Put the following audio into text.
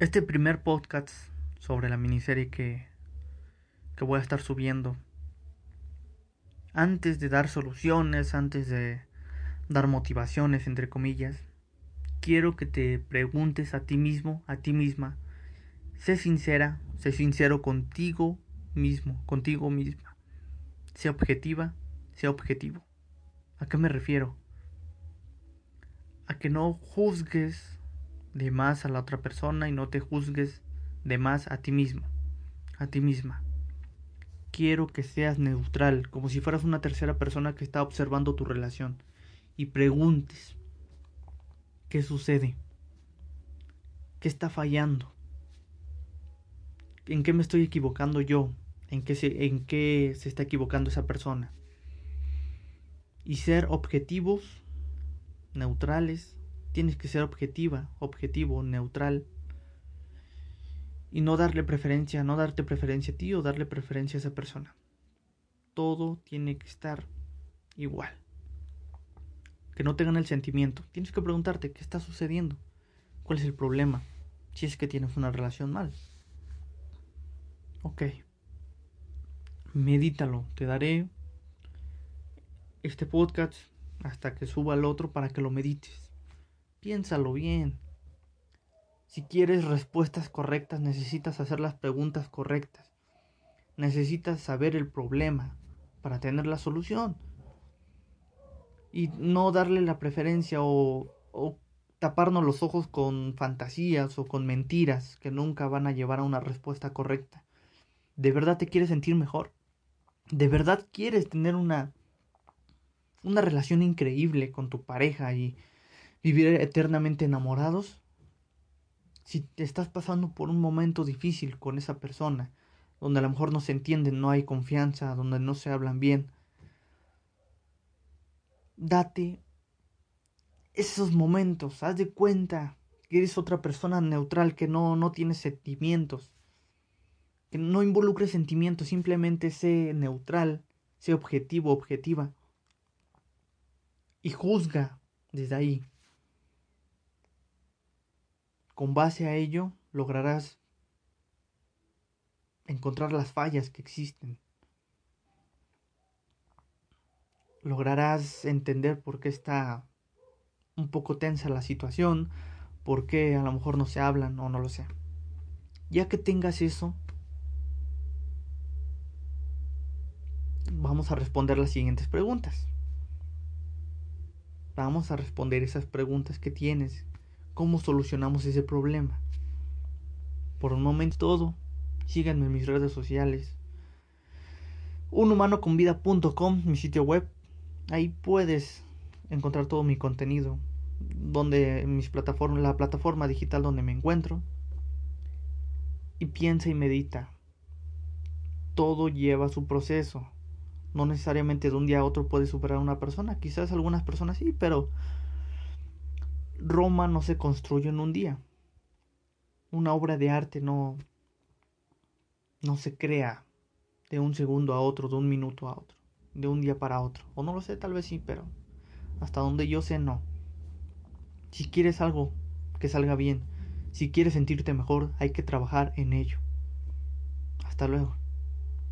Este primer podcast sobre la miniserie que, que voy a estar subiendo. Antes de dar soluciones, antes de dar motivaciones, entre comillas, quiero que te preguntes a ti mismo, a ti misma. Sé sincera, sé sincero contigo mismo, contigo misma. Sé objetiva, sé objetivo. ¿A qué me refiero? A que no juzgues de más a la otra persona y no te juzgues de más a ti mismo, a ti misma. Quiero que seas neutral, como si fueras una tercera persona que está observando tu relación y preguntes qué sucede, qué está fallando, en qué me estoy equivocando yo, en qué se, en qué se está equivocando esa persona. Y ser objetivos, neutrales, tienes que ser objetiva, objetivo, neutral. Y no darle preferencia, no darte preferencia a ti o darle preferencia a esa persona. Todo tiene que estar igual. Que no tengan el sentimiento. Tienes que preguntarte qué está sucediendo. ¿Cuál es el problema? Si es que tienes una relación mal. Ok. Medítalo. Te daré este podcast hasta que suba el otro para que lo medites. Piénsalo bien. Si quieres respuestas correctas, necesitas hacer las preguntas correctas. Necesitas saber el problema para tener la solución. Y no darle la preferencia o, taparnos los ojos con fantasías o con mentiras que nunca van a llevar a una respuesta correcta. ¿De verdad te quieres sentir mejor? ¿De verdad quieres tener una, una relación increíble con tu pareja y vivir eternamente enamorados? Si te estás pasando por un momento difícil con esa persona, donde a lo mejor no se entienden, no hay confianza, donde no se hablan bien, date esos momentos, haz de cuenta que eres otra persona neutral, que no, no tiene sentimientos, que no involucre sentimientos, simplemente sé neutral, sé objetivo, objetiva, y juzga desde ahí. Con base a ello lograrás encontrar las fallas que existen. Lograrás entender por qué está un poco tensa la situación, por qué a lo mejor no se hablan o no lo sé. Ya que tengas eso, vamos a responder las siguientes preguntas. Vamos a responder esas preguntas que tienes cómo solucionamos ese problema. Por un momento todo, síganme en mis redes sociales. Unhumanoconvida.com, mi sitio web. Ahí puedes encontrar todo mi contenido. Donde mis plataformas, la plataforma digital donde me encuentro. Y piensa y medita. Todo lleva su proceso. No necesariamente de un día a otro puede superar a una persona. Quizás algunas personas sí, pero Roma no se construyó en un día. Una obra de arte no, no se crea de un segundo a otro, de un minuto a otro, de un día para otro. O no lo sé, tal vez sí, pero hasta donde yo sé no. Si quieres algo que salga bien, si quieres sentirte mejor, hay que trabajar en ello. Hasta luego.